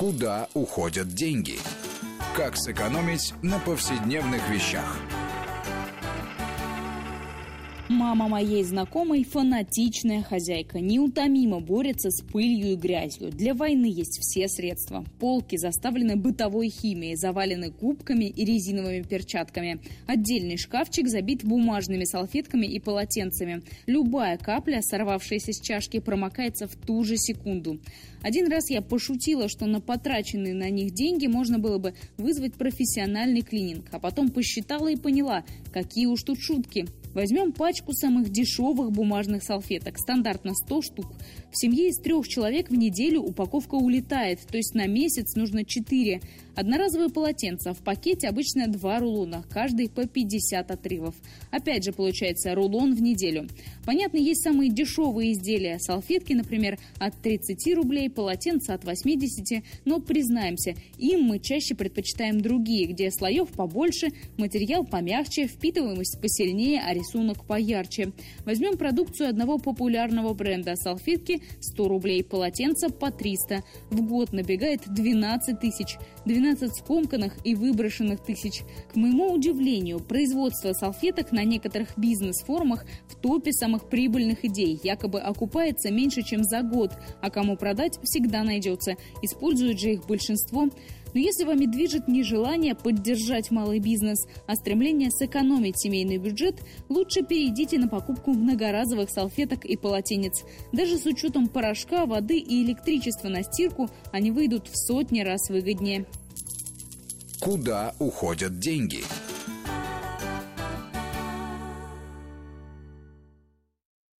Куда уходят деньги? Как сэкономить на повседневных вещах? Мама моей знакомой фанатичная хозяйка, неутомимо борется с пылью и грязью. Для войны есть все средства. Полки заставлены бытовой химией, завалены кубками и резиновыми перчатками. Отдельный шкафчик забит бумажными салфетками и полотенцами. Любая капля, сорвавшаяся с чашки, промокается в ту же секунду. Один раз я пошутила, что на потраченные на них деньги можно было бы вызвать профессиональный клининг, а потом посчитала и поняла, какие уж тут шутки. Возьмем пачку самых дешевых бумажных салфеток, стандартно 100 штук. В семье из трех человек в неделю упаковка улетает, то есть на месяц нужно 4. Одноразовые полотенца. В пакете обычно два рулона, каждый по 50 отрывов. Опять же, получается рулон в неделю. Понятно, есть самые дешевые изделия. Салфетки, например, от 30 рублей, полотенца от 80. Но, признаемся, им мы чаще предпочитаем другие, где слоев побольше, материал помягче, впитываемость посильнее, а рисунок поярче. Возьмем продукцию одного популярного бренда. Салфетки 100 рублей, полотенца по 300. В год набегает 12 тысяч. 12 12 скомканных и выброшенных тысяч. К моему удивлению, производство салфеток на некоторых бизнес-форумах в топе самых прибыльных идей якобы окупается меньше, чем за год, а кому продать всегда найдется. Используют же их большинство. Но если вами движет не желание поддержать малый бизнес, а стремление сэкономить семейный бюджет, лучше перейдите на покупку многоразовых салфеток и полотенец. Даже с учетом порошка, воды и электричества на стирку они выйдут в сотни раз выгоднее. Куда уходят деньги?